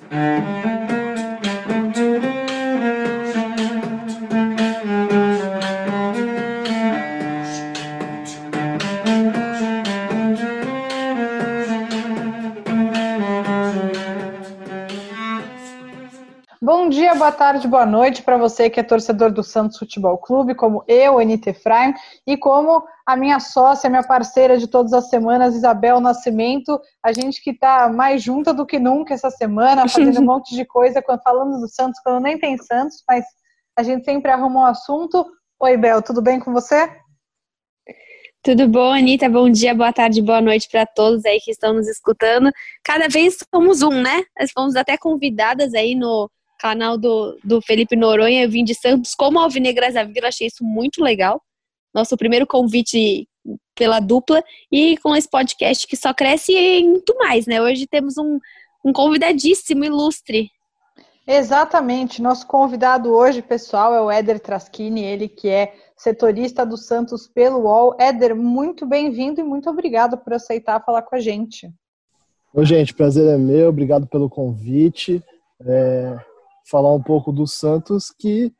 Bom tarde, boa noite para você que é torcedor do Santos Futebol Clube, como eu, NT Fraim, e como a minha sócia, minha parceira de todas as semanas, Isabel Nascimento, a gente que está mais junta do que nunca essa semana, fazendo um monte de coisa, falando do Santos, quando nem tem Santos, mas a gente sempre arruma um assunto. Oi, Bel, tudo bem com você? Tudo bom, Anitta? Bom dia, boa tarde, boa noite para todos aí que estão nos escutando. Cada vez somos um, né? Nós fomos até convidadas aí no canal do, do Felipe Noronha, eu vim de Santos como Alvinegras da Vila, achei isso muito legal. Nosso primeiro convite pela dupla e com esse podcast que só cresce muito mais, né? Hoje temos um, um convidadíssimo, ilustre. Exatamente. Nosso convidado hoje, pessoal, é o Éder Traschini, ele que é setorista do Santos pelo UOL. Éder, muito bem-vindo e muito obrigado por aceitar falar com a gente. Oi, gente, prazer é meu, obrigado pelo convite. É, falar um pouco do Santos, que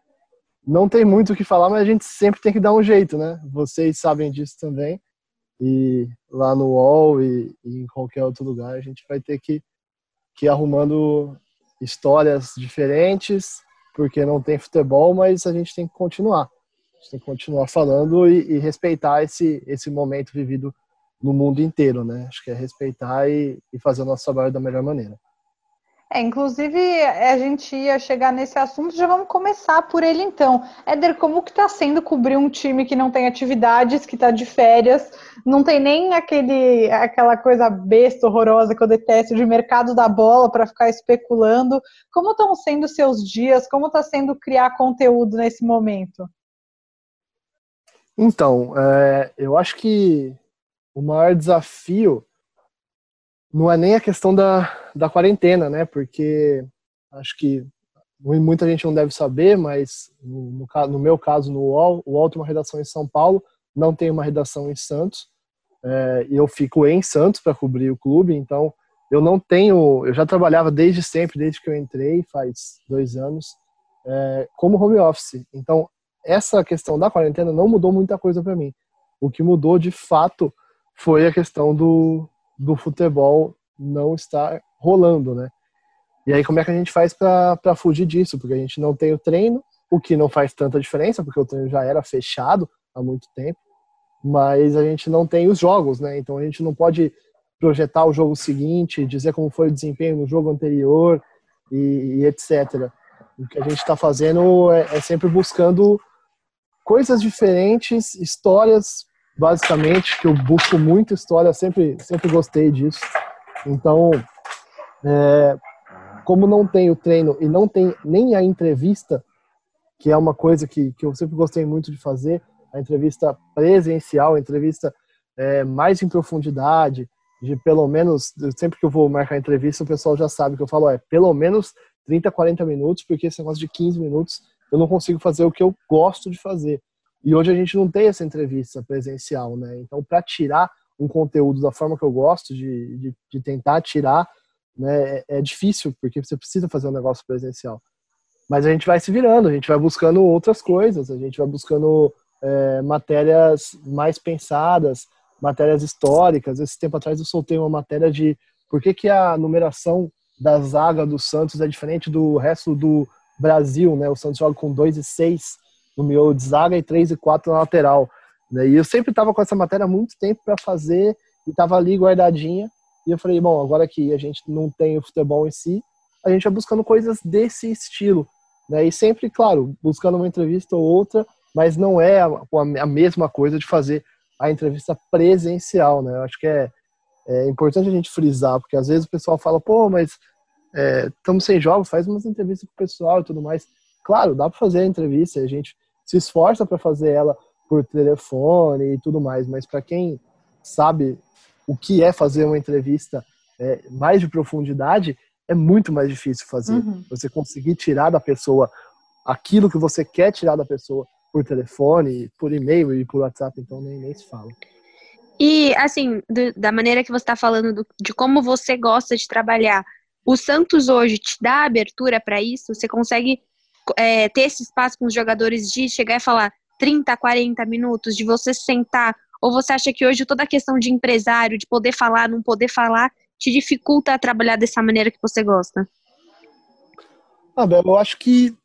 não tem muito o que falar, mas a gente sempre tem que dar um jeito, né? Vocês sabem disso também. E lá no UOL e, e em qualquer outro lugar, a gente vai ter que, que ir arrumando histórias diferentes, porque não tem futebol, mas a gente tem que continuar. A gente tem que continuar falando e, e respeitar esse, esse momento vivido no mundo inteiro, né? Acho que é respeitar e, e fazer o nosso trabalho da melhor maneira. É, inclusive, a gente ia chegar nesse assunto, já vamos começar por ele então. Éder, como que está sendo cobrir um time que não tem atividades, que está de férias, não tem nem aquele, aquela coisa besta, horrorosa que eu detesto, de mercado da bola para ficar especulando. Como estão sendo seus dias? Como está sendo criar conteúdo nesse momento? Então, é, eu acho que o maior desafio não é nem a questão da, da quarentena, né? Porque acho que muita gente não deve saber, mas no, no, no meu caso, no UOL, o UOL tem uma redação em São Paulo, não tem uma redação em Santos, é, e eu fico em Santos para cobrir o clube, então eu não tenho, eu já trabalhava desde sempre, desde que eu entrei, faz dois anos, é, como home office. Então, essa questão da quarentena não mudou muita coisa para mim. O que mudou de fato foi a questão do, do futebol não estar rolando, né? E aí como é que a gente faz para fugir disso? Porque a gente não tem o treino, o que não faz tanta diferença, porque o treino já era fechado há muito tempo, mas a gente não tem os jogos, né? Então a gente não pode projetar o jogo seguinte, dizer como foi o desempenho no jogo anterior e, e etc. O que a gente está fazendo é, é sempre buscando coisas diferentes, histórias basicamente, que eu busco muito história, sempre, sempre gostei disso. Então, é, como não tem o treino e não tem nem a entrevista, que é uma coisa que, que eu sempre gostei muito de fazer, a entrevista presencial, a entrevista é, mais em profundidade, de pelo menos, sempre que eu vou marcar entrevista, o pessoal já sabe que eu falo, é pelo menos 30, 40 minutos, porque esse negócio de 15 minutos eu não consigo fazer o que eu gosto de fazer. E hoje a gente não tem essa entrevista presencial, né? Então, para tirar um conteúdo da forma que eu gosto de, de, de tentar tirar, né, é, é, difícil, porque você precisa fazer um negócio presencial. Mas a gente vai se virando, a gente vai buscando outras coisas, a gente vai buscando é, matérias mais pensadas, matérias históricas. Esse tempo atrás eu soltei uma matéria de por que, que a numeração da zaga do Santos é diferente do resto do Brasil, né? O Santos joga com 2 e 6 no miolo de zaga e 3 e 4 na lateral. Né? E eu sempre estava com essa matéria há muito tempo para fazer e estava ali guardadinha. E eu falei, bom, agora que a gente não tem o futebol em si, a gente vai buscando coisas desse estilo. Né? E sempre, claro, buscando uma entrevista ou outra, mas não é a, a mesma coisa de fazer a entrevista presencial. Né? Eu acho que é, é importante a gente frisar, porque às vezes o pessoal fala, pô, mas estamos é, sem jogos, faz umas entrevistas com o pessoal e tudo mais. Claro, dá para fazer a entrevista, a gente se esforça para fazer ela por telefone e tudo mais, mas para quem sabe o que é fazer uma entrevista é, mais de profundidade, é muito mais difícil fazer. Uhum. Você conseguir tirar da pessoa aquilo que você quer tirar da pessoa por telefone, por e-mail e por WhatsApp, então nem, nem se fala. E, assim, do, da maneira que você está falando do, de como você gosta de trabalhar, O Santos hoje te dá abertura para isso? Você consegue é, ter esse espaço com os jogadores de chegar e falar 30, 40 minutos, de você sentar? Ou você acha que hoje toda a questão de empresário, de poder falar, não poder falar, te dificulta trabalhar dessa maneira que você gosta? Ah, Bel, eu acho que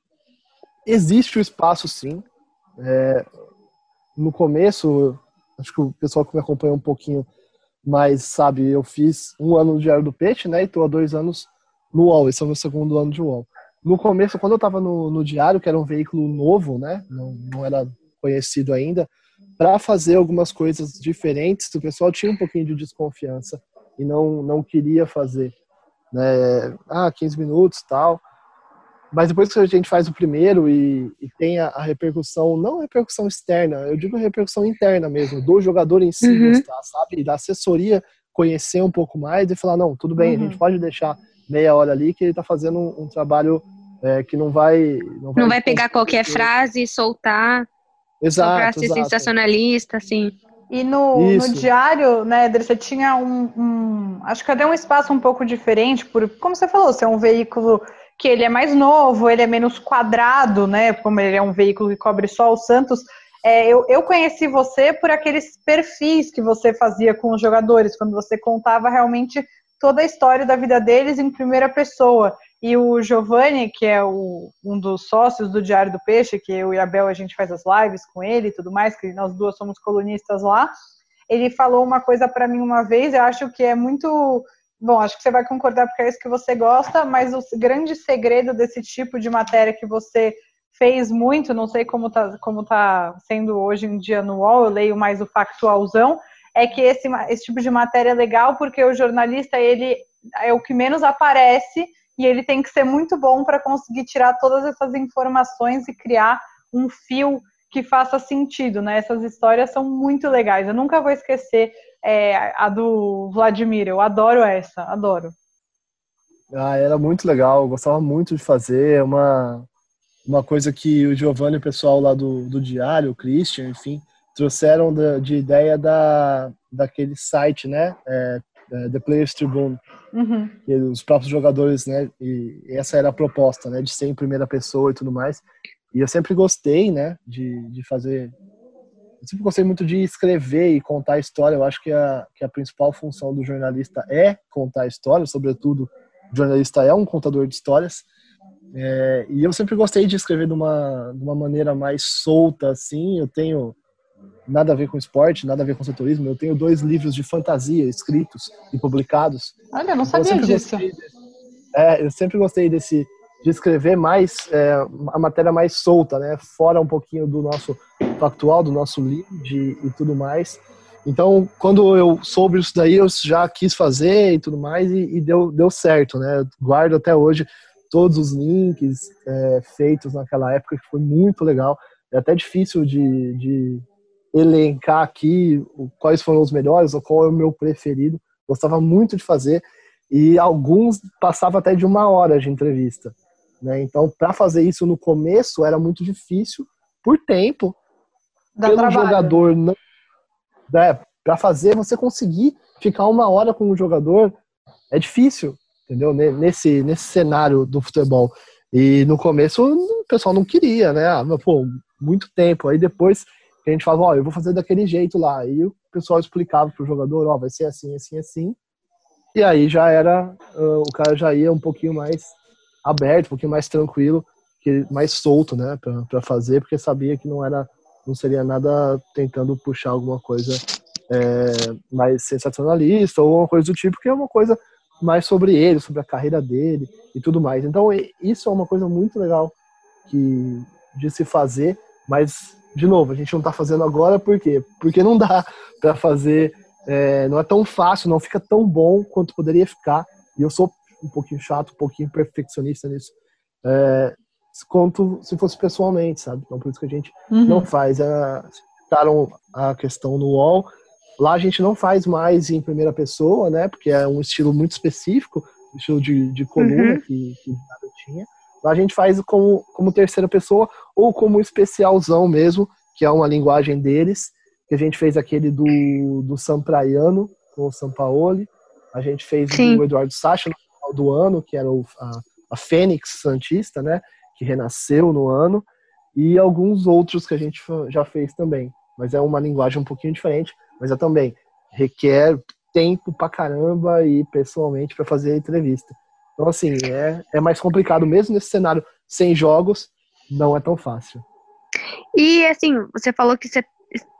existe o espaço, sim. É, no começo, acho que o pessoal que me acompanha um pouquinho mais sabe, eu fiz um ano no Diário do Peixe, né? E estou há dois anos no UOL. Esse é o meu segundo ano de UOL. No começo, quando eu estava no, no, Diário, que era um veículo novo, né? Não, não era conhecido ainda, para fazer algumas coisas diferentes, o pessoal tinha um pouquinho de desconfiança e não, não queria fazer. Né? Ah, 15 minutos tal. Mas depois que a gente faz o primeiro e, e tem a, a, repercussão, não a repercussão externa, eu digo a repercussão interna mesmo, do jogador em si uhum. gostar, sabe? Da assessoria conhecer um pouco mais e falar, não, tudo bem, uhum. a gente pode deixar meia hora ali que ele está fazendo um, um trabalho é, que não vai... Não vai, não vai pegar qualquer frase e soltar. Exato, pra ser exato. sensacionalista, assim. E no, no diário, né, Eder, você tinha um, um, Acho que até um espaço um pouco diferente, por, como você falou, você é um veículo que ele é mais novo, ele é menos quadrado, né? Como ele é um veículo que cobre só o Santos. É, eu, eu conheci você por aqueles perfis que você fazia com os jogadores, quando você contava realmente toda a história da vida deles em primeira pessoa. E o Giovanni, que é o, um dos sócios do Diário do Peixe, que eu e a Bel a gente faz as lives com ele e tudo mais, que nós duas somos colunistas lá, ele falou uma coisa para mim uma vez, eu acho que é muito Bom, acho que você vai concordar porque é isso que você gosta, mas o grande segredo desse tipo de matéria que você fez muito, não sei como está como tá sendo hoje em dia no UOL, eu leio mais o factualzão, é que esse, esse tipo de matéria é legal porque o jornalista, ele é o que menos aparece e ele tem que ser muito bom para conseguir tirar todas essas informações e criar um fio que faça sentido, né? Essas histórias são muito legais. Eu nunca vou esquecer é, a do Vladimir. Eu adoro essa, adoro. Ah, era muito legal, eu gostava muito de fazer. É uma, uma coisa que o Giovanni o pessoal lá do, do Diário, o Christian, enfim, trouxeram de, de ideia da, daquele site, né? É, é, The Players Tribune. Uhum. Que os próprios jogadores, né? E essa era a proposta, né? De ser em primeira pessoa e tudo mais. E eu sempre gostei, né? De, de fazer eu sempre gostei muito de escrever e contar história. Eu acho que a, que a principal função do jornalista é contar história, sobretudo o jornalista é um contador de histórias. É, e eu sempre gostei de escrever de uma, de uma maneira mais solta, assim. Eu tenho nada a ver com esporte, nada a ver com setorismo. Eu tenho dois livros de fantasia escritos e publicados. Olha, não sabia eu disso. é, eu sempre gostei desse de escrever mais é, a matéria mais solta, né? Fora um pouquinho do nosso factual, do nosso lead e tudo mais. Então, quando eu soube isso daí, eu já quis fazer e tudo mais e, e deu, deu certo, né? guardo até hoje todos os links é, feitos naquela época, que foi muito legal. É até difícil de, de elencar aqui quais foram os melhores ou qual é o meu preferido. Gostava muito de fazer e alguns passava até de uma hora de entrevista. Né? Então, para fazer isso no começo era muito difícil por tempo. Dá pelo trabalho. jogador não. É, para fazer, você conseguir ficar uma hora com o jogador é difícil, entendeu? Nesse, nesse cenário do futebol. E no começo o pessoal não queria, né? Ah, mas, pô, muito tempo. Aí depois a gente falava, ó, eu vou fazer daquele jeito lá. Aí o pessoal explicava pro jogador, ó, vai ser assim, assim, assim. E aí já era, o cara já ia um pouquinho mais aberto, um pouquinho mais tranquilo, mais solto, né, para fazer, porque sabia que não era, não seria nada tentando puxar alguma coisa é, mais sensacionalista ou uma coisa do tipo, que é uma coisa mais sobre ele, sobre a carreira dele e tudo mais. Então isso é uma coisa muito legal que de se fazer, mas de novo a gente não está fazendo agora por quê? Porque não dá para fazer, é, não é tão fácil, não fica tão bom quanto poderia ficar. E eu sou um pouquinho chato, um pouquinho perfeccionista nisso. É, quanto se fosse pessoalmente, sabe? Então por isso que a gente uhum. não faz. É, citaram a questão no UOL. Lá a gente não faz mais em primeira pessoa, né? Porque é um estilo muito específico, um estilo de, de coluna uhum. que, que nada tinha. Lá a gente faz como, como terceira pessoa ou como especialzão mesmo, que é uma linguagem deles, que a gente fez aquele do, do Sampraiano com o Sampaoli, a gente fez Sim. o Eduardo Sacha, final do ano, que era o, a, a Fênix Santista, né? Que renasceu no ano, e alguns outros que a gente já fez também. Mas é uma linguagem um pouquinho diferente, mas é também requer tempo pra caramba e pessoalmente para fazer a entrevista. Então, assim, é, é mais complicado, mesmo nesse cenário sem jogos, não é tão fácil. E, assim, você falou que você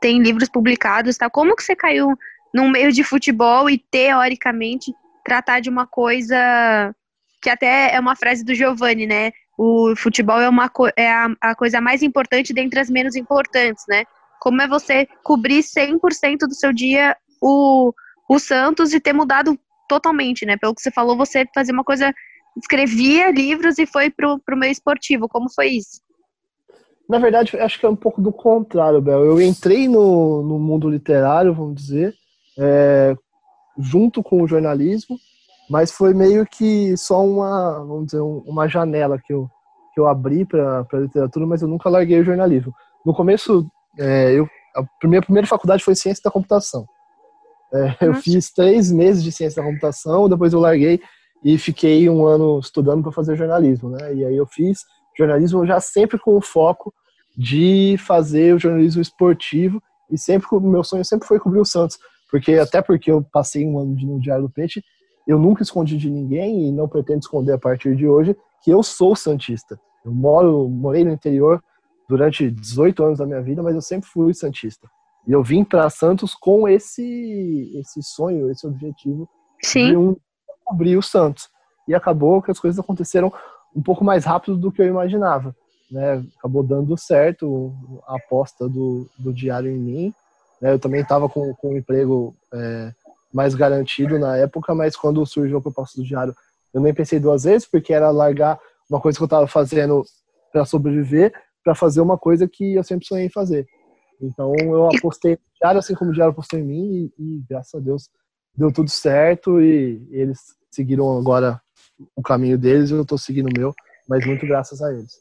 tem livros publicados, tá? Como que você caiu num meio de futebol e, teoricamente, tratar de uma coisa que até é uma frase do Giovanni, né? O futebol é, uma, é a, a coisa mais importante dentre as menos importantes, né? Como é você cobrir 100% do seu dia o, o Santos e ter mudado totalmente, né? Pelo que você falou, você fazia uma coisa, escrevia livros e foi pro, pro meio esportivo. Como foi isso? Na verdade, acho que é um pouco do contrário, Bel. Eu entrei no, no mundo literário, vamos dizer, é, junto com o jornalismo, mas foi meio que só uma, vamos dizer, uma janela que eu, que eu abri para a literatura, mas eu nunca larguei o jornalismo. No começo, é, eu, a minha primeira faculdade foi ciência da computação. É, eu fiz três meses de ciência da computação, depois eu larguei e fiquei um ano estudando para fazer jornalismo, né? E aí eu fiz jornalismo já sempre com o foco de fazer o jornalismo esportivo e sempre o meu sonho sempre foi cobrir o Santos, porque até porque eu passei um ano no Diário do Peixe, eu nunca escondi de ninguém e não pretendo esconder a partir de hoje que eu sou santista. Eu moro, morei no interior durante 18 anos da minha vida, mas eu sempre fui santista. E eu vim para Santos com esse esse sonho, esse objetivo Sim. de um, cobrir o Santos. E acabou que as coisas aconteceram um pouco mais rápido do que eu imaginava. Né? Acabou dando certo a aposta do, do diário em mim. Né? Eu também estava com, com um emprego é, mais garantido na época, mas quando surgiu a proposta do diário, eu nem pensei duas vezes, porque era largar uma coisa que eu estava fazendo para sobreviver, para fazer uma coisa que eu sempre sonhei fazer. Então eu apostei diário, assim como o diário apostou em mim, e, e graças a Deus deu tudo certo e eles seguiram agora o caminho deles e eu estou seguindo o meu, mas muito graças a eles.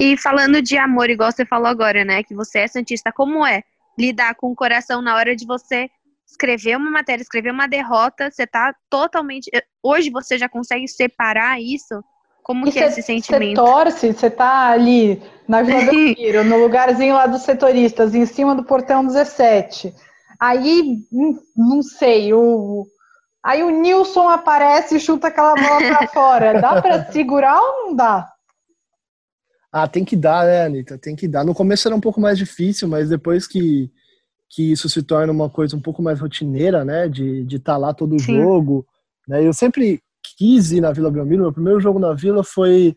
E falando de amor, igual você falou agora, né, que você é santista, como é lidar com o coração na hora de você escrever uma matéria, escrever uma derrota, você tá totalmente. Hoje você já consegue separar isso? Como e que cê, é esse sentimento? Você torce, você tá ali na Vila Belmiro, no lugarzinho lá dos setoristas, em cima do portão 17. Aí, hum, não sei, o, aí o Nilson aparece e chuta aquela bola pra fora. Dá para segurar ou não dá? Ah, tem que dar, né, Anitta? Tem que dar. No começo era um pouco mais difícil, mas depois que, que isso se torna uma coisa um pouco mais rotineira, né? De estar de tá lá todo o jogo. Né? Eu sempre quis ir na Vila Belmiro. Meu primeiro jogo na Vila foi,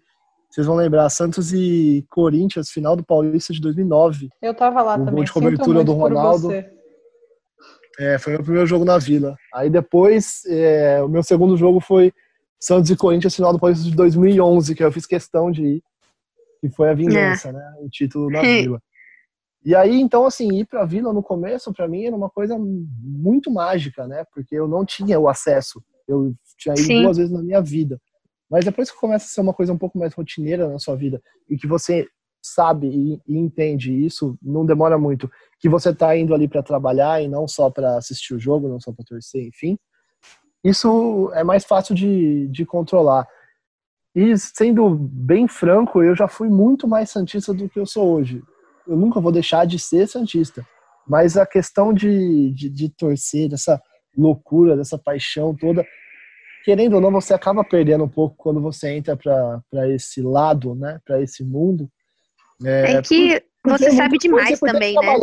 vocês vão lembrar, Santos e Corinthians, final do Paulista de 2009. Eu tava lá o também. Gol de cobertura do Ronaldo. É, foi meu primeiro jogo na Vila. Aí depois, é, o meu segundo jogo foi Santos e Corinthians, final do Paulista de 2011, que eu fiz questão de ir que foi a vingança, é. né? O título da Vila. E aí, então, assim, ir para a Vila no começo, para mim, era uma coisa muito mágica, né? Porque eu não tinha o acesso. Eu tinha ido Sim. duas vezes na minha vida. Mas depois que começa a ser uma coisa um pouco mais rotineira na sua vida e que você sabe e, e entende isso, não demora muito, que você está indo ali para trabalhar e não só para assistir o jogo, não só para torcer, enfim, isso é mais fácil de, de controlar. E sendo bem franco, eu já fui muito mais santista do que eu sou hoje. Eu nunca vou deixar de ser santista. Mas a questão de, de, de torcer, dessa loucura, dessa paixão toda, querendo ou não, você acaba perdendo um pouco quando você entra para esse lado, né? Para esse mundo. É, é que porque você sabe demais também, né?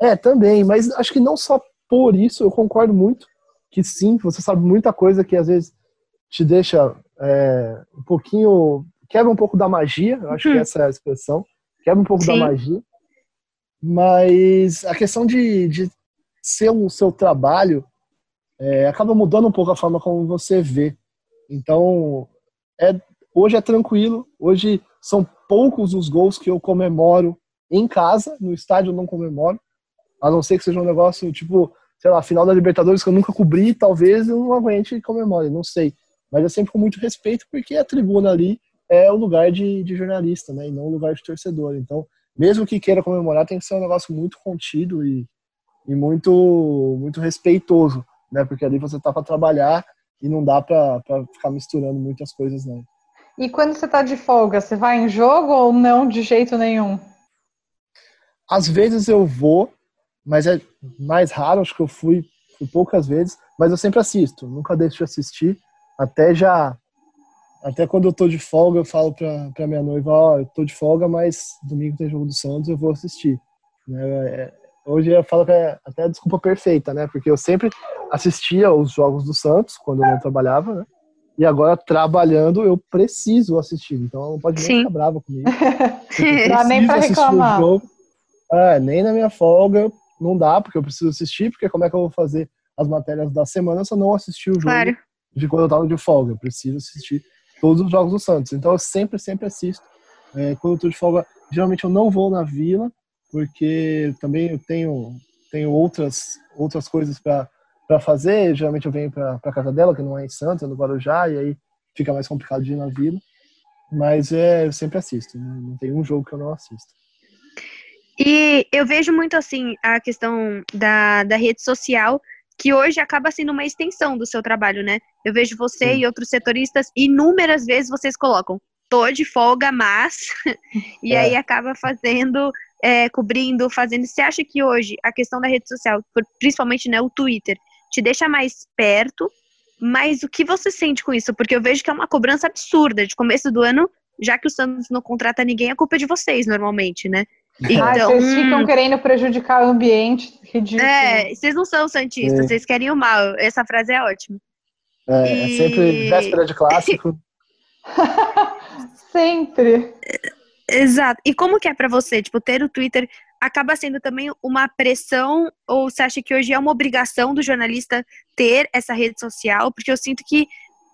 É, também, mas acho que não só por isso, eu concordo muito que sim, você sabe muita coisa que às vezes te deixa é, um pouquinho. quebra um pouco da magia, eu acho que uhum. essa é a expressão. Quebra um pouco Sim. da magia. Mas a questão de, de ser o seu trabalho é, acaba mudando um pouco a forma como você vê. Então, é, hoje é tranquilo. Hoje são poucos os gols que eu comemoro em casa. No estádio eu não comemoro. A não ser que seja um negócio tipo, sei lá, final da Libertadores que eu nunca cobri, talvez eu não aguente comemore, não sei mas é sempre com muito respeito, porque a tribuna ali é o lugar de, de jornalista, né, e não o lugar de torcedor. Então, mesmo que queira comemorar, tem que ser um negócio muito contido e, e muito, muito respeitoso, né, porque ali você tá para trabalhar e não dá para ficar misturando muitas coisas, não. E quando você está de folga, você vai em jogo ou não de jeito nenhum? Às vezes eu vou, mas é mais raro, acho que eu fui, fui poucas vezes, mas eu sempre assisto, nunca deixo de assistir, até já até quando eu tô de folga, eu falo pra, pra minha noiva, ó, oh, eu tô de folga, mas domingo tem jogo do Santos, eu vou assistir. Né? É, hoje eu falo que é até a desculpa perfeita, né? Porque eu sempre assistia os jogos do Santos, quando eu não trabalhava, né? E agora, trabalhando, eu preciso assistir. Então, ela não pode nem ficar brava comigo. Dá nem pra reclamar. É, nem na minha folga não dá, porque eu preciso assistir, porque como é que eu vou fazer as matérias da semana se eu não assistir o jogo claro. de quando eu tava de folga? Eu preciso assistir todos os jogos do Santos. Então eu sempre, sempre assisto. É, quando eu tô de folga, geralmente eu não vou na Vila, porque também eu tenho, tenho outras, outras coisas para fazer. Geralmente eu venho para a casa dela, que não é em Santos, é no Guarujá, e aí fica mais complicado de ir na Vila. Mas é, eu sempre assisto, né? não tem um jogo que eu não assisto. E eu vejo muito assim a questão da, da rede social, que hoje acaba sendo uma extensão do seu trabalho, né? Eu vejo você Sim. e outros setoristas, inúmeras vezes vocês colocam, tô de folga, mas. e é. aí acaba fazendo, é, cobrindo, fazendo. Você acha que hoje a questão da rede social, principalmente né, o Twitter, te deixa mais perto? Mas o que você sente com isso? Porque eu vejo que é uma cobrança absurda. De começo do ano, já que o Santos não contrata ninguém, a culpa é de vocês, normalmente, né? Então, ah, vocês ficam querendo prejudicar o ambiente, ridículo. É, vocês não são santistas, é. vocês querem o mal. Essa frase é ótima. É, é e... é sempre véspera de clássico. sempre. Exato. E como que é para você, tipo, ter o Twitter acaba sendo também uma pressão ou você acha que hoje é uma obrigação do jornalista ter essa rede social? Porque eu sinto que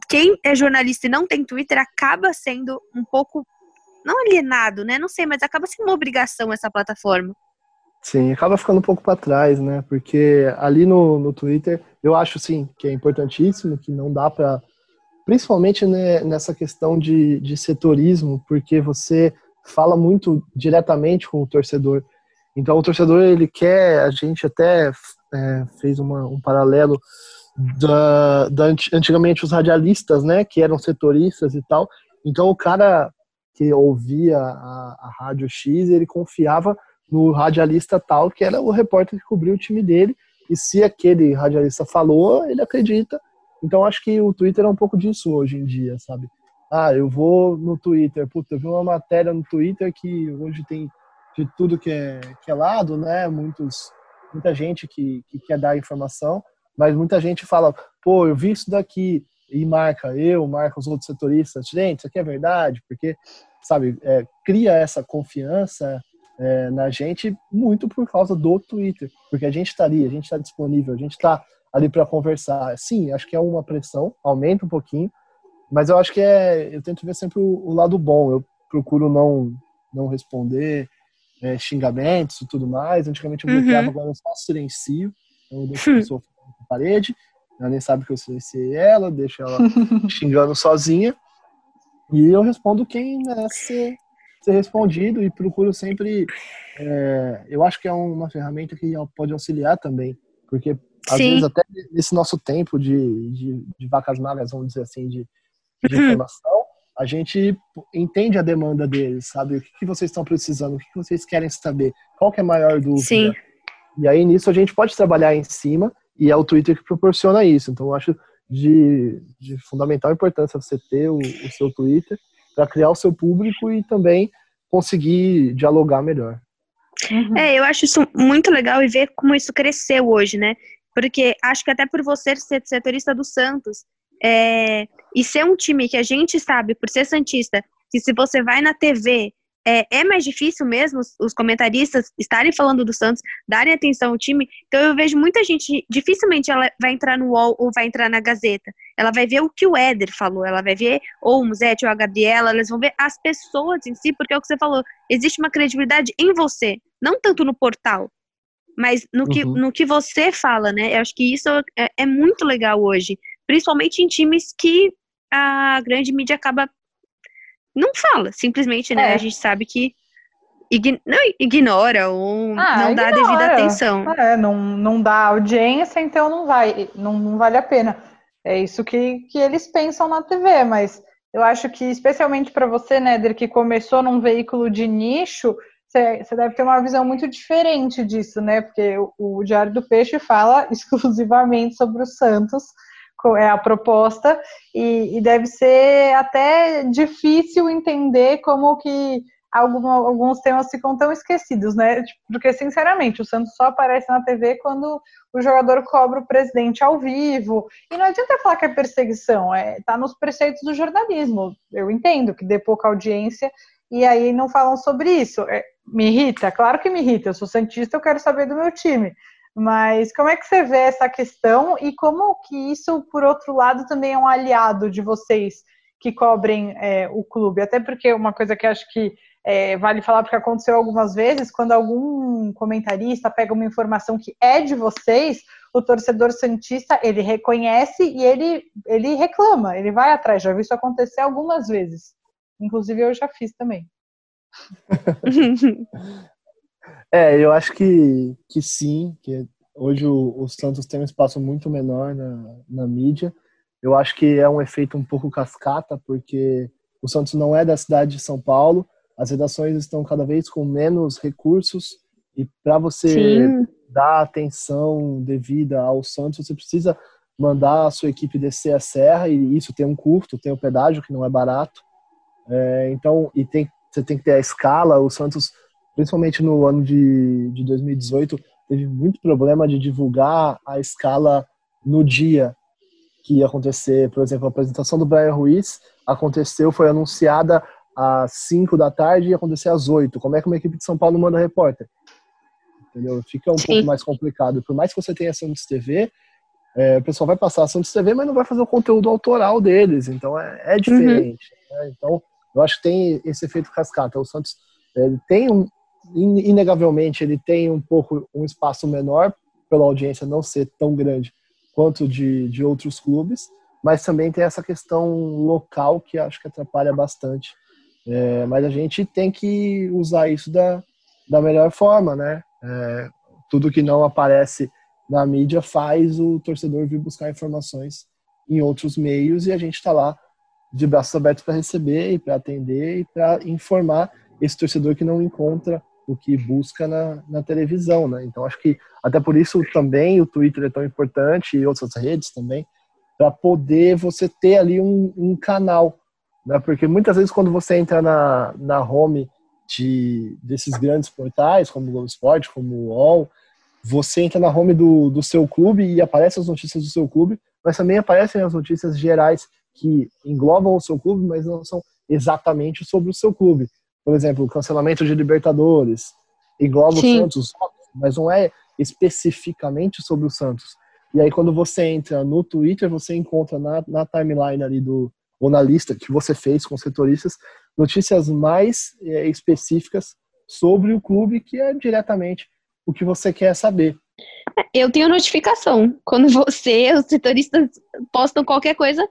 quem é jornalista e não tem Twitter acaba sendo um pouco não alienado, né? Não sei, mas acaba sendo uma obrigação essa plataforma. Sim, acaba ficando um pouco para trás, né? Porque ali no, no Twitter, eu acho sim que é importantíssimo, que não dá para. Principalmente né, nessa questão de, de setorismo, porque você fala muito diretamente com o torcedor. Então, o torcedor, ele quer. A gente até é, fez uma, um paralelo da, da, antigamente os radialistas, né? Que eram setoristas e tal. Então, o cara que ouvia a, a Rádio X, ele confiava no radialista tal, que era o repórter que cobriu o time dele, e se aquele radialista falou, ele acredita. Então acho que o Twitter é um pouco disso hoje em dia, sabe? Ah, eu vou no Twitter, puta, eu vi uma matéria no Twitter que hoje tem de tudo que é, que é lado, né? Muitos, muita gente que, que quer dar informação, mas muita gente fala, pô, eu vi isso daqui, e marca eu, marca os outros setoristas, gente, isso aqui é verdade, porque sabe, é, cria essa confiança é, na gente muito por causa do Twitter, porque a gente está ali, a gente está disponível, a gente está ali para conversar. Sim, acho que é uma pressão, aumenta um pouquinho, mas eu acho que é, eu tento ver sempre o, o lado bom. Eu procuro não não responder é, xingamentos e tudo mais. Antigamente eu bloqueava, uhum. agora eu só silencio, então eu deixo a pessoa na parede. Ela nem sabe que eu silenciei ela, deixo ela xingando sozinha. E eu respondo quem merece ser, ser respondido e procuro sempre. É, eu acho que é uma ferramenta que pode auxiliar também, porque às Sim. vezes até nesse nosso tempo de, de, de vacas magras, vamos dizer assim, de, de informação, a gente entende a demanda deles, sabe? O que, que vocês estão precisando, o que, que vocês querem saber, qual que é a maior dúvida. Sim. E aí nisso a gente pode trabalhar em cima e é o Twitter que proporciona isso. Então eu acho de, de fundamental importância você ter o, o seu Twitter para criar o seu público e também conseguir dialogar melhor. Uhum. É, eu acho isso muito legal e ver como isso cresceu hoje, né? Porque acho que até por você ser setorista do Santos é, e ser um time que a gente sabe, por ser Santista, que se você vai na TV é, é mais difícil mesmo os, comentaristas estarem falando do Santos, darem atenção ao time. Então eu vejo muita gente, dificilmente ela vai entrar no UOL ou vai entrar na Gazeta. Ela vai ver o que o Éder falou, ela vai ver ou o Musete ou a Gabriela, elas vão ver as pessoas em si, porque é o que você falou, existe uma credibilidade em você, não tanto no portal, mas no que, uhum. no que você fala, né? Eu acho que isso é, é muito legal hoje, principalmente em times que a grande mídia acaba não fala, simplesmente, né? É. A gente sabe que ign não, ignora ou ah, não dá devida atenção. É, não, não dá audiência, então não vai, não, não vale a pena. É isso que, que eles pensam na TV, mas eu acho que, especialmente para você, Néder, que começou num veículo de nicho, você deve ter uma visão muito diferente disso, né? Porque o, o Diário do Peixe fala exclusivamente sobre o Santos, é a proposta, e, e deve ser até difícil entender como que alguma, alguns temas ficam tão esquecidos, né? Tipo, porque, sinceramente, o Santos só aparece na TV quando o jogador cobra o presidente ao vivo. E não adianta falar que é perseguição, é, tá nos preceitos do jornalismo. Eu entendo que dê pouca audiência e aí não falam sobre isso. É, me irrita? Claro que me irrita. Eu sou Santista, eu quero saber do meu time. Mas como é que você vê essa questão e como que isso, por outro lado, também é um aliado de vocês que cobrem é, o clube? Até porque uma coisa que acho que é, vale falar porque aconteceu algumas vezes, quando algum comentarista pega uma informação que é de vocês, o torcedor santista ele reconhece e ele, ele reclama, ele vai atrás. Já vi isso acontecer algumas vezes. Inclusive eu já fiz também. é, eu acho que, que sim, que hoje o, o Santos tem um espaço muito menor na, na mídia. Eu acho que é um efeito um pouco cascata, porque o Santos não é da cidade de São Paulo, as redações estão cada vez com menos recursos e para você Sim. dar atenção devida ao Santos, você precisa mandar a sua equipe descer a serra e isso tem um custo, tem o pedágio que não é barato. É, então, e tem, você tem que ter a escala. O Santos, principalmente no ano de, de 2018, teve muito problema de divulgar a escala no dia que ia acontecer. Por exemplo, a apresentação do Brian Ruiz aconteceu, foi anunciada às 5 da tarde e acontecer às 8. Como é que uma equipe de São Paulo manda repórter? Entendeu? Fica um Sim. pouco mais complicado. Por mais que você tenha Santos TV, é, o pessoal vai passar a Santos TV, mas não vai fazer o conteúdo autoral deles. Então é, é diferente. Uhum. Né? Então eu acho que tem esse efeito cascata. O Santos tem um, inegavelmente, ele tem um pouco um espaço menor pela audiência não ser tão grande quanto de, de outros clubes, mas também tem essa questão local que acho que atrapalha bastante é, mas a gente tem que usar isso da, da melhor forma, né? É, tudo que não aparece na mídia faz o torcedor vir buscar informações em outros meios e a gente está lá de braços abertos para receber e para atender e para informar esse torcedor que não encontra o que busca na, na televisão, né? Então acho que até por isso também o Twitter é tão importante e outras redes também para poder você ter ali um, um canal né? Porque muitas vezes quando você entra na, na home de, desses grandes portais, como o Globo Esporte, como o UOL, você entra na home do, do seu clube e aparecem as notícias do seu clube, mas também aparecem as notícias gerais que englobam o seu clube, mas não são exatamente sobre o seu clube. Por exemplo, o cancelamento de Libertadores, engloba Sim. o Santos, mas não é especificamente sobre o Santos. E aí, quando você entra no Twitter, você encontra na, na timeline ali do, ou na lista que você fez com os setoristas, notícias mais é, específicas sobre o clube, que é diretamente o que você quer saber. Eu tenho notificação. Quando você, os setoristas, postam qualquer coisa,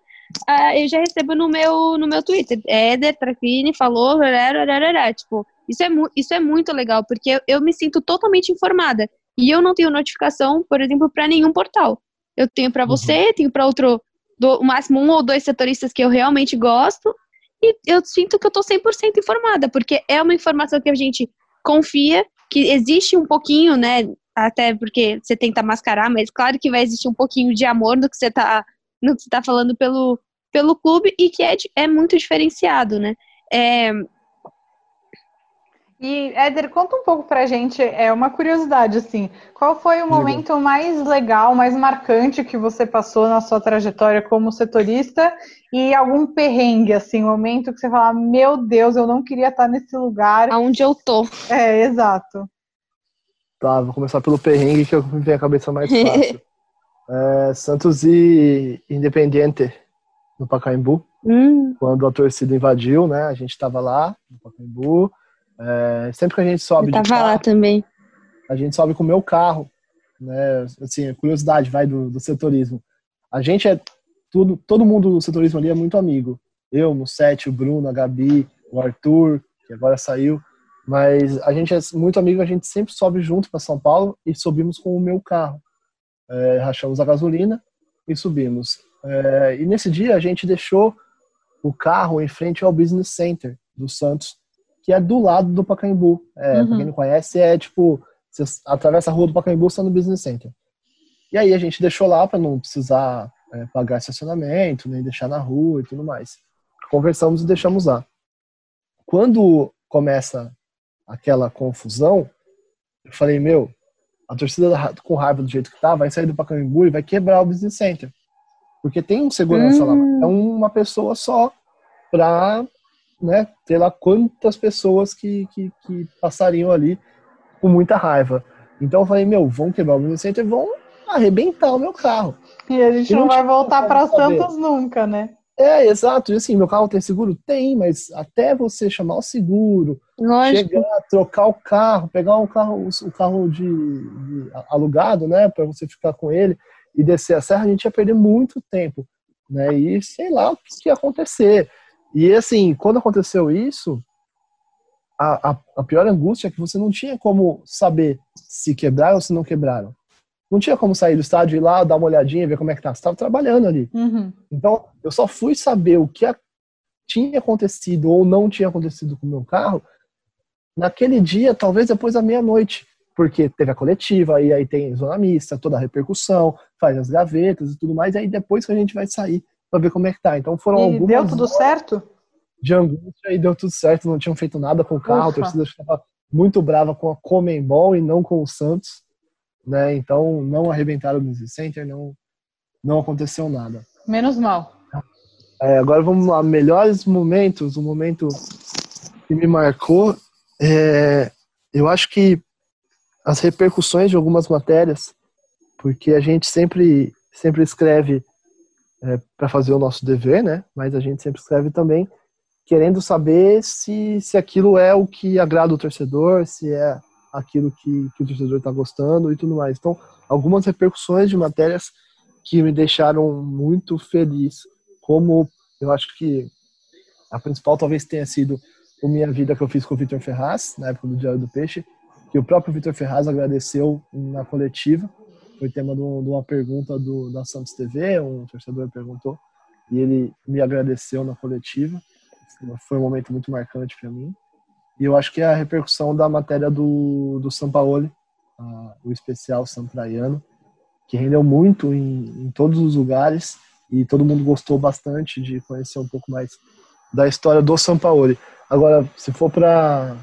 uh, eu já recebo no meu, no meu Twitter. Éder Trafini falou, rararara, tipo, isso é, isso é muito legal, porque eu, eu me sinto totalmente informada. E eu não tenho notificação, por exemplo, para nenhum portal. Eu tenho para uhum. você, uhum. tenho para outro do o máximo um ou dois setoristas que eu realmente gosto, e eu sinto que eu tô 100% informada, porque é uma informação que a gente confia, que existe um pouquinho, né, até porque você tenta mascarar, mas claro que vai existir um pouquinho de amor no que você tá, no que você tá falando pelo, pelo clube, e que é, é muito diferenciado, né. É, e, Éder, conta um pouco pra gente, é uma curiosidade, assim, qual foi o momento mais legal, mais marcante que você passou na sua trajetória como setorista e algum perrengue, assim, um momento que você fala, meu Deus, eu não queria estar nesse lugar. Aonde eu tô. É, exato. Tá, vou começar pelo perrengue que eu tenho a cabeça mais fácil. é, Santos e Independiente, no Pacaembu, hum. quando a torcida invadiu, né, a gente estava lá, no Pacaembu, é, sempre que a gente sobe Eu tava carro, lá também. A gente sobe com o meu carro, né? Assim, curiosidade, vai do, do setorismo. A gente é tudo, todo mundo do setorismo ali é muito amigo. Eu, Mussete, o Bruno, a Gabi, o Arthur, que agora saiu. Mas a gente é muito amigo, a gente sempre sobe junto para São Paulo e subimos com o meu carro. É, rachamos a gasolina e subimos. É, e nesse dia a gente deixou o carro em frente ao Business Center do Santos, que é do lado do Pacaembu. É, uhum. Pra quem não conhece, é tipo, você atravessa a rua do Pacaembu, está no Business Center. E aí a gente deixou lá para não precisar é, pagar estacionamento, nem deixar na rua e tudo mais. Conversamos e deixamos lá. Quando começa aquela confusão, eu falei, meu, a torcida com raiva do jeito que tá, vai sair do Pacaembu e vai quebrar o Business Center. Porque tem um segurança hum. lá, é uma pessoa só para né, ter lá quantas pessoas que, que, que, passariam ali com muita raiva. Então eu falei, meu, vão quebrar o Business Center, vão arrebentar o meu carro. E a gente e não, não vai voltar para Santos nunca, né? É, exato. E assim, meu carro tem seguro? Tem, mas até você chamar o seguro, Lógico. chegar, trocar o carro, pegar um carro, o carro de, de alugado, né, para você ficar com ele e descer a serra, a gente ia perder muito tempo, né? E sei lá o que ia acontecer. E assim, quando aconteceu isso, a, a, a pior angústia é que você não tinha como saber se quebraram ou se não quebraram não tinha como sair do estádio e ir lá, dar uma olhadinha, ver como é que tá. Você estava trabalhando ali. Uhum. Então, eu só fui saber o que tinha acontecido ou não tinha acontecido com o meu carro naquele dia, talvez depois da meia-noite. Porque teve a coletiva, e aí tem zona mista, toda a repercussão, faz as gavetas e tudo mais, e aí depois que a gente vai sair para ver como é que tá. Então foram e algumas. Deu tudo certo? De angústia e deu tudo certo, não tinham feito nada com o carro, Ufa. a torcida estava muito brava com a Comembol e não com o Santos né? Então não arrebentaram o Business Center, não, não aconteceu nada. Menos mal. É, agora vamos lá, melhores momentos, o um momento que me marcou, é, eu acho que as repercussões de algumas matérias, porque a gente sempre sempre escreve é, para fazer o nosso dever, né? Mas a gente sempre escreve também querendo saber se, se aquilo é o que agrada o torcedor, se é aquilo que, que o torcedor está gostando e tudo mais. Então, algumas repercussões de matérias que me deixaram muito feliz, como eu acho que a principal talvez tenha sido o Minha Vida que eu fiz com o Vitor Ferraz, na época do Diário do Peixe, que o próprio Vitor Ferraz agradeceu na coletiva, foi tema de uma pergunta do, da Santos TV, um torcedor perguntou, e ele me agradeceu na coletiva, foi um momento muito marcante para mim. E eu acho que é a repercussão da matéria do, do Sampaoli, uh, o especial Sampraiano, que rendeu muito em, em todos os lugares e todo mundo gostou bastante de conhecer um pouco mais da história do Sampaoli. Agora, se for para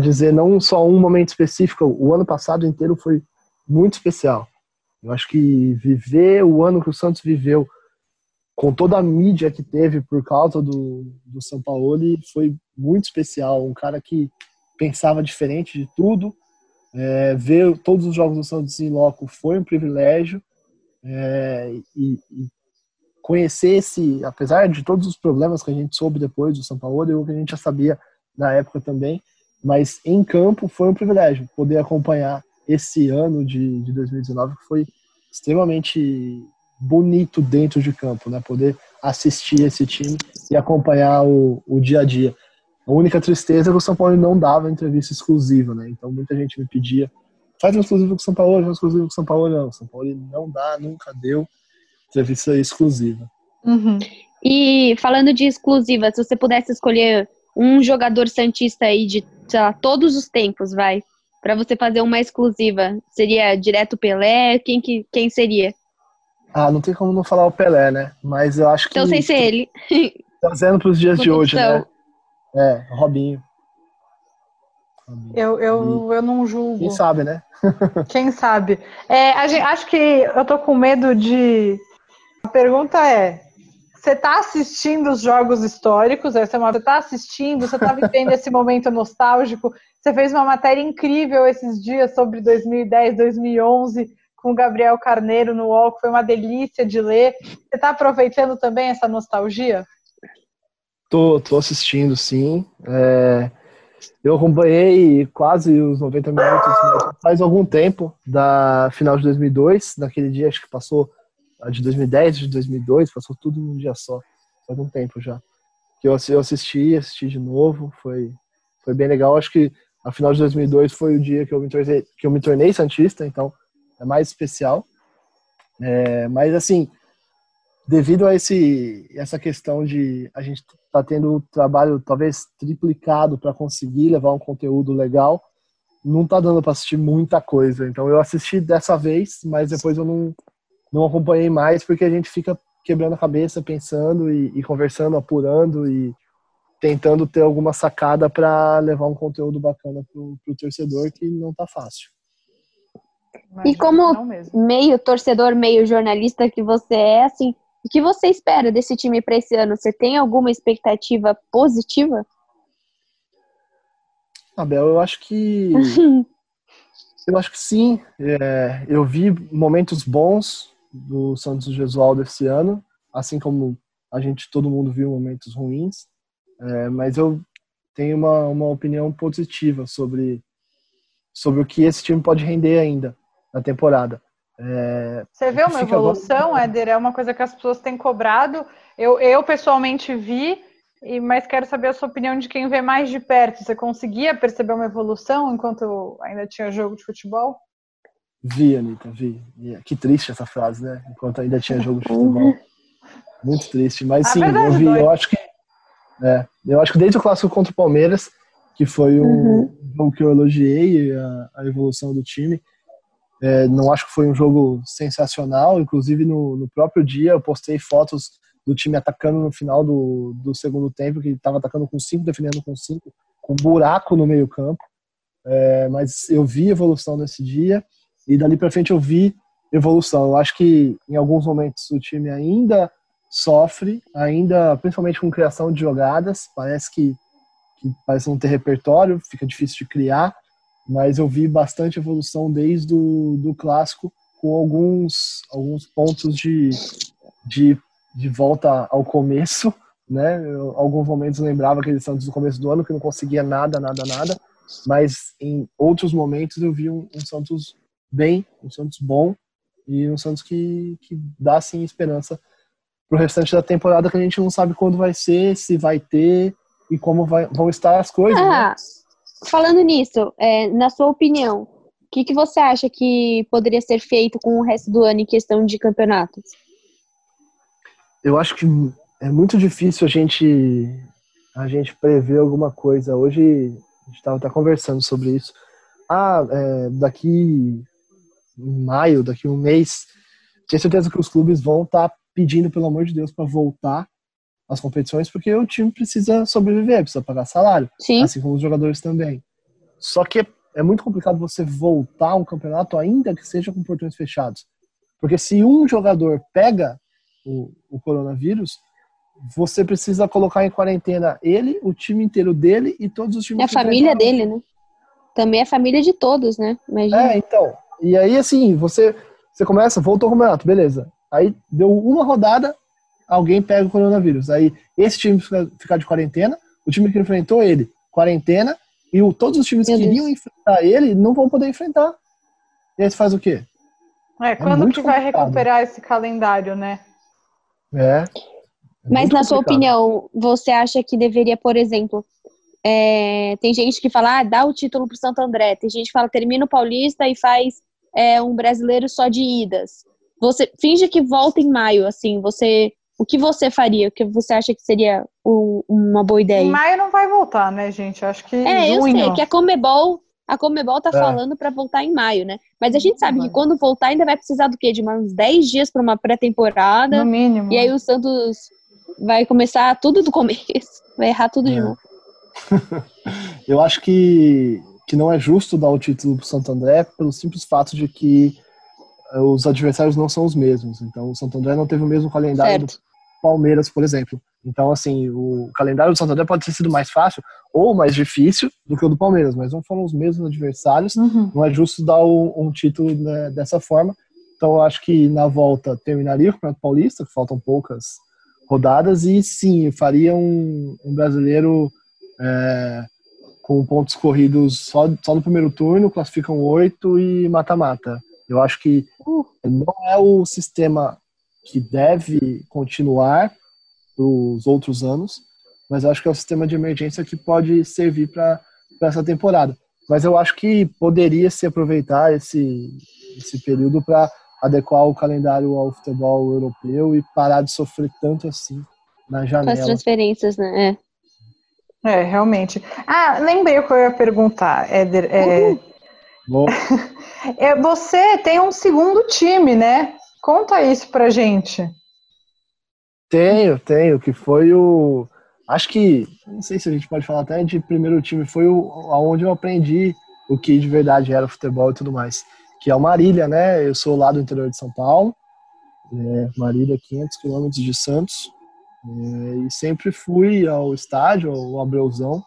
dizer não só um momento específico, o ano passado inteiro foi muito especial. Eu acho que viver o ano que o Santos viveu com toda a mídia que teve por causa do, do São Paulo, foi muito especial. Um cara que pensava diferente de tudo. É, ver todos os jogos do Santos em loco foi um privilégio. É, e, e, conhecer esse, apesar de todos os problemas que a gente soube depois do São Paulo, eu que a gente já sabia na época também, mas em campo foi um privilégio poder acompanhar esse ano de, de 2019 que foi extremamente bonito dentro de campo, né? Poder assistir esse time e acompanhar o, o dia a dia. A única tristeza é que o São Paulo não dava entrevista exclusiva, né? Então muita gente me pedia, faz uma exclusiva com o São Paulo, faz uma exclusiva com o São Paulo, não. O São Paulo não dá, nunca deu entrevista exclusiva. Uhum. E falando de exclusiva, se você pudesse escolher um jogador santista aí de lá, todos os tempos, vai, para você fazer uma exclusiva, seria direto Pelé? Quem que quem seria? Ah, não tem como não falar o Pelé, né? Mas eu acho que. Então, sem ser ele. Trazendo para os dias de hoje, né? É, Robinho. Eu, eu, eu não julgo. Quem sabe, né? Quem sabe. É, gente, acho que eu tô com medo de. A pergunta é: você está assistindo os jogos históricos? Essa é uma... Você está assistindo? Você está vivendo esse momento nostálgico? Você fez uma matéria incrível esses dias sobre 2010, 2011 com o Gabriel Carneiro no UOL, que foi uma delícia de ler. Você está aproveitando também essa nostalgia? Tô, tô assistindo, sim. É, eu acompanhei quase os 90 minutos faz algum tempo da final de 2002. Naquele dia, acho que passou de 2010, de 2002, passou tudo num dia só. Faz um tempo já. Que eu, eu assisti, assisti de novo. Foi, foi bem legal. Acho que a final de 2002 foi o dia que eu me tornei, que eu me tornei santista, então é mais especial. É, mas assim, devido a esse, essa questão de a gente tá tendo um trabalho talvez triplicado para conseguir levar um conteúdo legal, não tá dando para assistir muita coisa. Então eu assisti dessa vez, mas depois eu não, não acompanhei mais porque a gente fica quebrando a cabeça, pensando e, e conversando, apurando e tentando ter alguma sacada para levar um conteúdo bacana pro, pro torcedor que não tá fácil. E como meio torcedor, meio jornalista que você é, assim, o que você espera desse time para esse ano? Você tem alguma expectativa positiva? Abel, eu acho que eu acho que sim. É, eu vi momentos bons do Santos Gesualdo esse ano, assim como a gente todo mundo viu momentos ruins. É, mas eu tenho uma, uma opinião positiva sobre sobre o que esse time pode render ainda na temporada. É, Você vê uma evolução, agora... Éder? É uma coisa que as pessoas têm cobrado. Eu, eu pessoalmente vi, mas quero saber a sua opinião de quem vê mais de perto. Você conseguia perceber uma evolução enquanto ainda tinha jogo de futebol? Vi, Anitta, vi. Que triste essa frase, né? Enquanto ainda tinha jogo de futebol. Muito triste. Mas sim, eu vi. Eu acho que. É, eu acho que desde o clássico contra o Palmeiras, que foi um uhum. jogo que eu elogiei a, a evolução do time é, não acho que foi um jogo sensacional, inclusive no, no, próprio dia eu postei fotos do time atacando no final do, do segundo tempo, que estava atacando com cinco, defendendo com cinco, com um buraco no meio campo. É, mas eu vi evolução nesse dia e dali para frente eu vi evolução. Eu acho que em alguns momentos o time ainda sofre, ainda principalmente com criação de jogadas, parece que, que parece não ter repertório, fica difícil de criar mas eu vi bastante evolução desde o do clássico, com alguns, alguns pontos de, de, de volta ao começo, né? Eu, alguns momentos lembrava aquele Santos do começo do ano que não conseguia nada, nada, nada, mas em outros momentos eu vi um, um Santos bem, um Santos bom e um Santos que, que dá sim esperança para o restante da temporada que a gente não sabe quando vai ser, se vai ter e como vai, vão estar as coisas. Né? Ah, né? Falando nisso, é, na sua opinião, o que, que você acha que poderia ser feito com o resto do ano em questão de campeonatos? Eu acho que é muito difícil a gente a gente prever alguma coisa. Hoje a gente estava até conversando sobre isso. Ah, é, daqui em maio, daqui um mês, tenho certeza que os clubes vão estar tá pedindo, pelo amor de Deus, para voltar as competições porque o time precisa sobreviver, precisa pagar salário, Sim. assim como os jogadores também. Só que é muito complicado você voltar um campeonato ainda que seja com portões fechados. Porque se um jogador pega o, o coronavírus, você precisa colocar em quarentena ele, o time inteiro dele e todos os times. É a família dele, né? Também é a família de todos, né? Imagina. É, então. E aí, assim, você, você começa, voltou ao campeonato, beleza. Aí deu uma rodada, alguém pega o coronavírus. Aí esse time fica, ficar de quarentena, o time que enfrentou ele, quarentena, e o, todos os times que iriam enfrentar ele não vão poder enfrentar. E aí você faz o quê? É, é quando é que vai recuperar esse calendário, né? É. é Mas na complicado. sua opinião, você acha que deveria, por exemplo, é, tem gente que fala, ah, dá o título pro Santo André, tem gente que fala, termina o Paulista e faz é, um brasileiro só de idas. Você finge que volta em maio, assim, você o que você faria? O que você acha que seria o, uma boa ideia? Em maio não vai voltar, né, gente? Acho que. É, junho. eu sei que a Comebol, a Comebol tá é. falando para voltar em maio, né? Mas a gente sabe que quando voltar ainda vai precisar do quê? De uns 10 dias para uma pré-temporada. No mínimo. E aí o Santos vai começar tudo do começo. Vai errar tudo é. de novo. eu acho que, que não é justo dar o título pro Santo André pelo simples fato de que eh, os adversários não são os mesmos. Então, o Santo André não teve o mesmo calendário certo. do Palmeiras, por exemplo. Então, assim, o calendário do Santander pode ter sido mais fácil ou mais difícil do que o do Palmeiras, mas não foram os mesmos adversários. Uhum. Não é justo dar um, um título né, dessa forma. Então, eu acho que na volta terminaria o Campeonato Paulista, que faltam poucas rodadas, e sim, faria um, um brasileiro é, com pontos corridos só, só no primeiro turno, classificam oito e mata-mata. Eu acho que uh. não é o sistema que deve continuar para os outros anos, mas eu acho que é o sistema de emergência que pode servir para essa temporada. Mas eu acho que poderia se aproveitar esse, esse período para adequar o calendário ao futebol europeu e parar de sofrer tanto assim na janela. Com as transferências, né? É. é, realmente. Ah, lembrei o que eu ia perguntar, Éder. É... Bom. é, você tem um segundo time, né? Conta isso pra gente. Tenho, tenho, que foi o. Acho que, não sei se a gente pode falar até de primeiro time, foi o aonde eu aprendi o que de verdade era futebol e tudo mais. Que é o Marília, né? Eu sou lá do interior de São Paulo, é, Marília, 500 quilômetros de Santos. É, e sempre fui ao estádio, ao Abreuzão.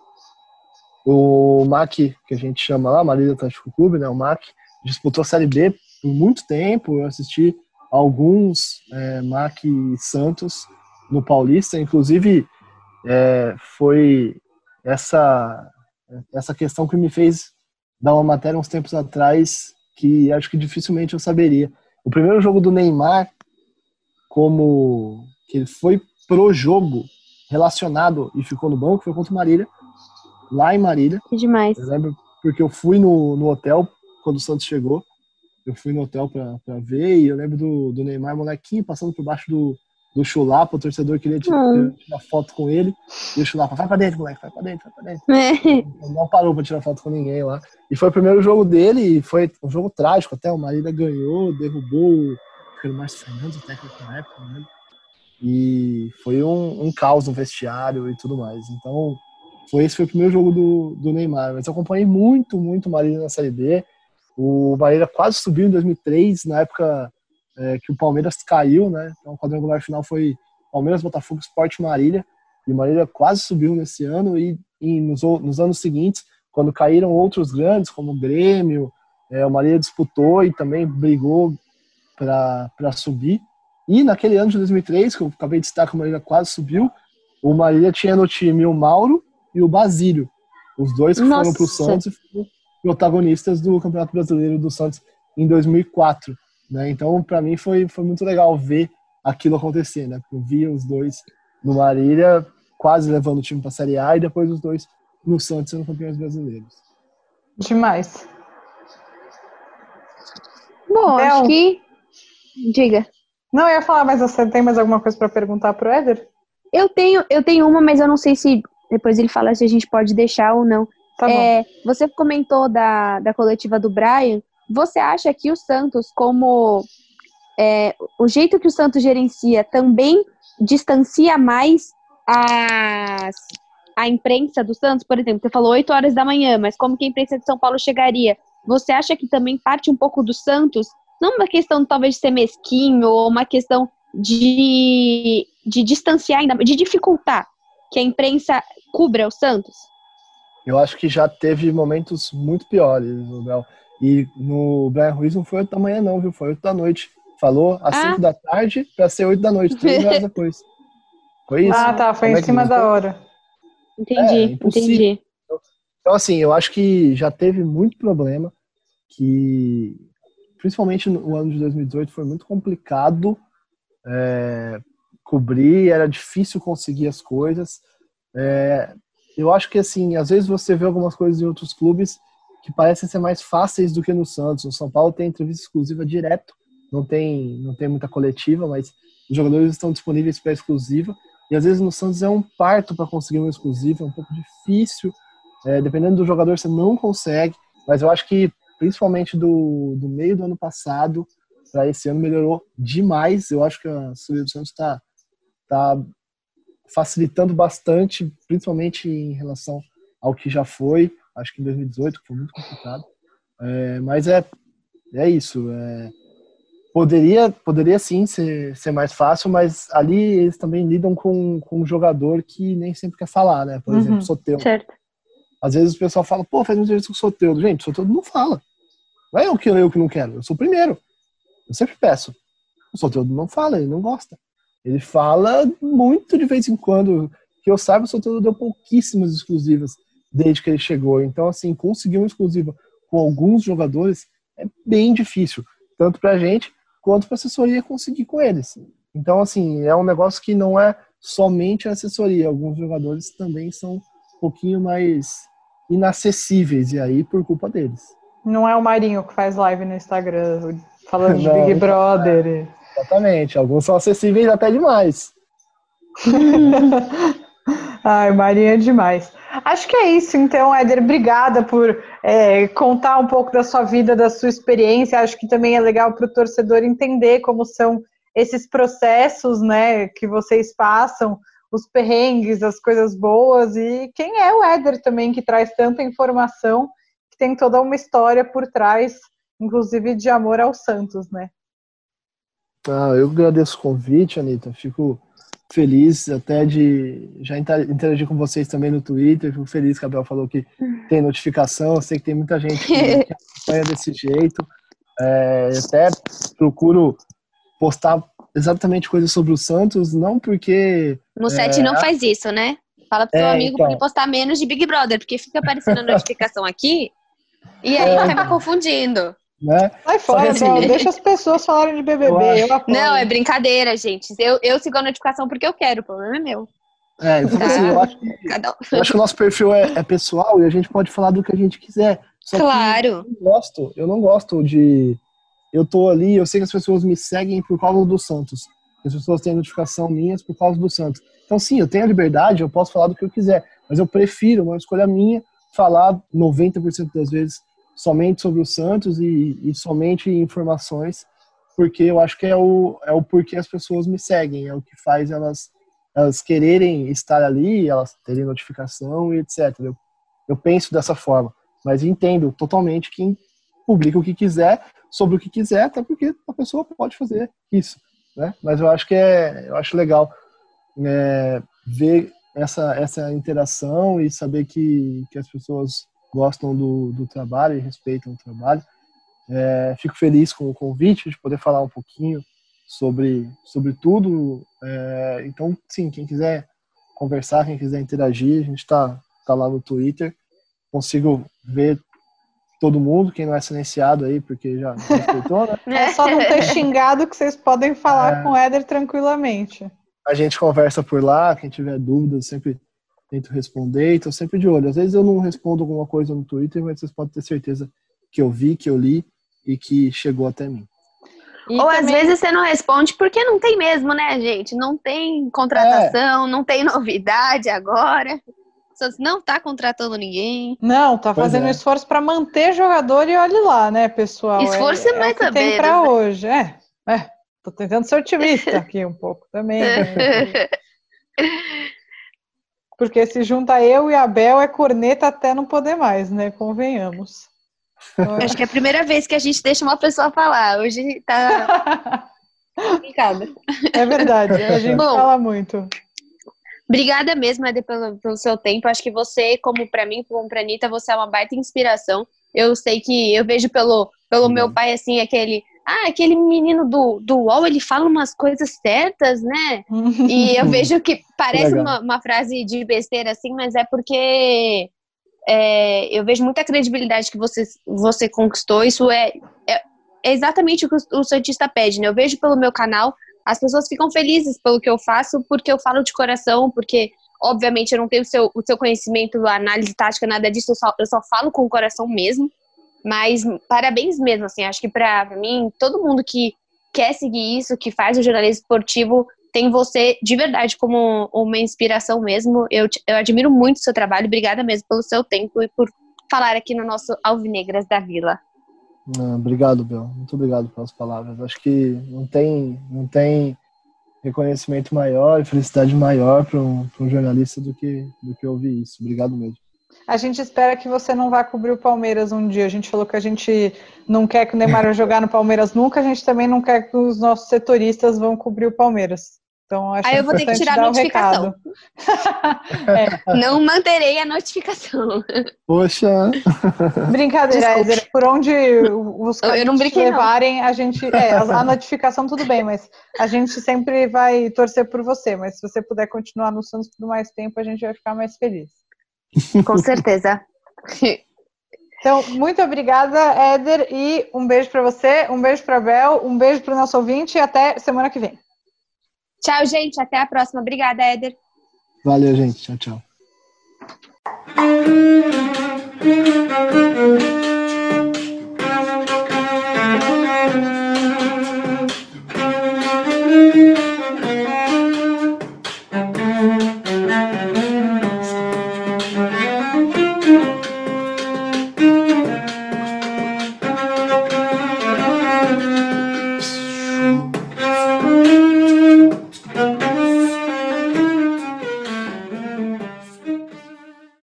O MAC, que a gente chama lá, Marília Atlético Clube, né? O MAC, disputou a Série B por muito tempo. Eu assisti alguns é, MAC Santos no Paulista, inclusive é, foi essa essa questão que me fez dar uma matéria uns tempos atrás que acho que dificilmente eu saberia. O primeiro jogo do Neymar, como que ele foi pro jogo relacionado e ficou no banco foi contra o Marília, lá em Marília. Que demais. Eu lembro porque eu fui no, no hotel quando o Santos chegou. Eu fui no hotel pra ver e eu lembro do, do Neymar, molequinho, passando por baixo do, do Chulapa, o torcedor queria tirar, hum. tirar foto com ele. E o Chulapa, vai pra dentro, moleque, vai pra dentro, vai pra dentro. É. Não parou pra tirar foto com ninguém lá. E foi o primeiro jogo dele e foi um jogo trágico até. O Marília ganhou, derrubou o Márcio Fernandes, o técnico na época, né? E foi um, um caos no vestiário e tudo mais. Então, foi esse foi o primeiro jogo do, do Neymar. Mas eu acompanhei muito, muito o Marília na Série B. O Marília quase subiu em 2003, na época é, que o Palmeiras caiu, né? Então, o quadrangular final foi Palmeiras, Botafogo, Sport Marília. E o Marília quase subiu nesse ano. E, e nos, nos, anos seguintes, quando caíram outros grandes, como o Grêmio, é, o Marília disputou e também brigou para subir. E naquele ano de 2003, que eu acabei de citar que o Marília quase subiu, o Marília tinha no time o Mauro e o Basílio. Os dois que Nossa. foram para o Santos e foram protagonistas do Campeonato Brasileiro do Santos em 2004. Né? Então, para mim, foi, foi muito legal ver aquilo acontecer. Né? Eu via os dois no Marília quase levando o time para a Série A e depois os dois no Santos sendo campeões brasileiros. Demais. Bom, acho que. Diga. Não, eu ia falar, mas você tem mais alguma coisa para perguntar pro Éder? Eu tenho, eu tenho uma, mas eu não sei se depois ele fala se a gente pode deixar ou não. Tá é, você comentou da, da coletiva do Brian. Você acha que o Santos, como é, o jeito que o Santos gerencia, também distancia mais as, a imprensa do Santos? Por exemplo, você falou 8 horas da manhã, mas como que a imprensa de São Paulo chegaria? Você acha que também parte um pouco do Santos não uma questão talvez de ser mesquinho ou uma questão de, de distanciar ainda, de dificultar que a imprensa cubra o Santos? Eu acho que já teve momentos muito piores, Bel. E no Brian Ruiz não foi 8 da manhã, não, viu? Foi 8 da noite. Falou às ah. 5 da tarde para ser 8 da noite, três horas depois. Foi isso. Ah, tá. Foi Como em é cima da hora. Entendi, é, entendi. Então, assim, eu acho que já teve muito problema que principalmente no ano de 2018, foi muito complicado é, cobrir, era difícil conseguir as coisas. É, eu acho que, assim, às vezes você vê algumas coisas em outros clubes que parecem ser mais fáceis do que no Santos. O São Paulo tem entrevista exclusiva direto, não tem, não tem muita coletiva, mas os jogadores estão disponíveis para exclusiva. E às vezes no Santos é um parto para conseguir uma exclusiva, é um pouco difícil. É, dependendo do jogador, você não consegue. Mas eu acho que principalmente do, do meio do ano passado para esse ano melhorou demais. Eu acho que a subida do Santos está tá facilitando bastante, principalmente em relação ao que já foi. Acho que em 2018 foi muito complicado. É, mas é, é isso. É, poderia, poderia sim ser, ser mais fácil, mas ali eles também lidam com, com um jogador que nem sempre quer falar, né? Por uhum, exemplo, Soteldo. Certo. Às vezes o pessoal fala, pô, faz um serviço com o Soteldo. Gente, o Soteldo não fala. Não é eu que, eu que não quero, eu sou o primeiro. Eu sempre peço. O Soteldo não fala, ele não gosta. Ele fala muito de vez em quando. Que eu saiba, o Soteldo deu pouquíssimas exclusivas desde que ele chegou. Então, assim, conseguir uma exclusiva com alguns jogadores é bem difícil. Tanto pra gente, quanto pra assessoria conseguir com eles. Então, assim, é um negócio que não é somente a assessoria. Alguns jogadores também são um pouquinho mais inacessíveis, e aí por culpa deles. Não é o Marinho que faz live no Instagram Falando de Big Brother. Exatamente. Alguns são acessíveis até demais. Ai, Maria é demais. Acho que é isso, então, Éder. Obrigada por é, contar um pouco da sua vida, da sua experiência. Acho que também é legal para o torcedor entender como são esses processos, né, que vocês passam, os perrengues, as coisas boas e quem é o Éder também que traz tanta informação, que tem toda uma história por trás, inclusive de amor ao Santos, né? Ah, eu agradeço o convite, Anitta. Fico feliz até de já interagir com vocês também no Twitter. Fico feliz que a Bel falou que tem notificação. Eu sei que tem muita gente que, acompanha desse jeito. É, até procuro postar exatamente coisas sobre o Santos, não porque. No set é, não faz isso, né? Fala pro seu é, amigo então, pra ele postar menos de Big Brother, porque fica aparecendo a notificação aqui e aí é, acaba confundindo. Né? Sai fora, assim, deixa as pessoas falarem de BBB. Eu eu não, é brincadeira, gente. Eu, eu sigo a notificação porque eu quero, o problema é meu. É, então, tá. assim, eu, acho que, eu acho que o nosso perfil é, é, pessoal e a gente pode falar do que a gente quiser. claro. eu não gosto, eu não gosto de eu tô ali, eu sei que as pessoas me seguem por causa do Santos. As pessoas têm notificação minhas por causa do Santos. Então, sim, eu tenho a liberdade, eu posso falar do que eu quiser, mas eu prefiro, uma escolha minha, falar 90% das vezes somente sobre o Santos e, e, somente informações, porque eu acho que é o, é o porquê as pessoas me seguem, é o que faz elas, elas quererem estar ali, elas terem notificação e etc. Eu, eu penso dessa forma, mas entendo totalmente quem publica o que quiser, sobre o que quiser, até porque a pessoa pode fazer isso, né? Mas eu acho que é, eu acho legal é, ver essa essa interação e saber que, que as pessoas gostam do, do trabalho e respeitam o trabalho. É, fico feliz com o convite de poder falar um pouquinho sobre sobre tudo. É, então, sim, quem quiser conversar, quem quiser interagir, a gente está tá lá no Twitter. Consigo ver todo mundo, quem não é silenciado aí, porque já respeitou, né? É só não ter xingado que vocês podem falar é... com o Éder tranquilamente. A gente conversa por lá, quem tiver dúvidas, sempre tento responder e tô sempre de olho. Às vezes eu não respondo alguma coisa no Twitter, mas vocês podem ter certeza que eu vi, que eu li e que chegou até mim. E Ou também... às vezes você não responde porque não tem mesmo, né, gente? Não tem contratação, é. não tem novidade agora. Não está contratando ninguém. Não, tá fazendo é. esforço para manter jogador e olhe lá, né, pessoal? Esforço é, mais é também. Tem para né? hoje, é. É, tô tentando ser otimista aqui um pouco também. Né? Porque se junta eu e a Bel é corneta até não poder mais, né? Convenhamos. Acho que é a primeira vez que a gente deixa uma pessoa falar. Hoje tá complicado. É verdade, a gente Bom, fala muito. Obrigada mesmo, Eder, pelo, pelo seu tempo. Acho que você, como para mim, como pra Anitta, você é uma baita inspiração. Eu sei que eu vejo pelo, pelo meu pai, assim, aquele. Ah, aquele menino do, do UOL, ele fala umas coisas certas, né? e eu vejo que parece uma, uma frase de besteira, assim, mas é porque é, eu vejo muita credibilidade que você, você conquistou. Isso é, é, é exatamente o que o, o Santista pede, né? Eu vejo pelo meu canal as pessoas ficam felizes pelo que eu faço, porque eu falo de coração, porque, obviamente, eu não tenho o seu, o seu conhecimento, análise tática, nada disso, eu só, eu só falo com o coração mesmo. Mas parabéns mesmo, assim, acho que pra mim, todo mundo que quer seguir isso, que faz o jornalismo esportivo, tem você de verdade como uma inspiração mesmo. Eu, eu admiro muito o seu trabalho, obrigada mesmo pelo seu tempo e por falar aqui no nosso Alvinegras da Vila. Não, obrigado, Bel. Muito obrigado pelas palavras. Acho que não tem, não tem reconhecimento maior e felicidade maior para um, um, jornalista do que, do que ouvir isso. Obrigado mesmo. A gente espera que você não vá cobrir o Palmeiras um dia. A gente falou que a gente não quer que o Neymar jogar no Palmeiras nunca, a gente também não quer que os nossos setoristas vão cobrir o Palmeiras. Então, acho Aí eu vou ter que tirar a notificação. é. Não manterei a notificação. Poxa. Brincadeira, Ezer, por onde os caras levarem, não. a gente. É, a notificação tudo bem, mas a gente sempre vai torcer por você. Mas se você puder continuar no Santos por mais tempo, a gente vai ficar mais feliz. Com certeza. Então, muito obrigada, Éder, e um beijo para você, um beijo para Bel, um beijo para o nosso ouvinte e até semana que vem. Tchau, gente, até a próxima. Obrigada, Éder. Valeu, gente. Tchau, tchau.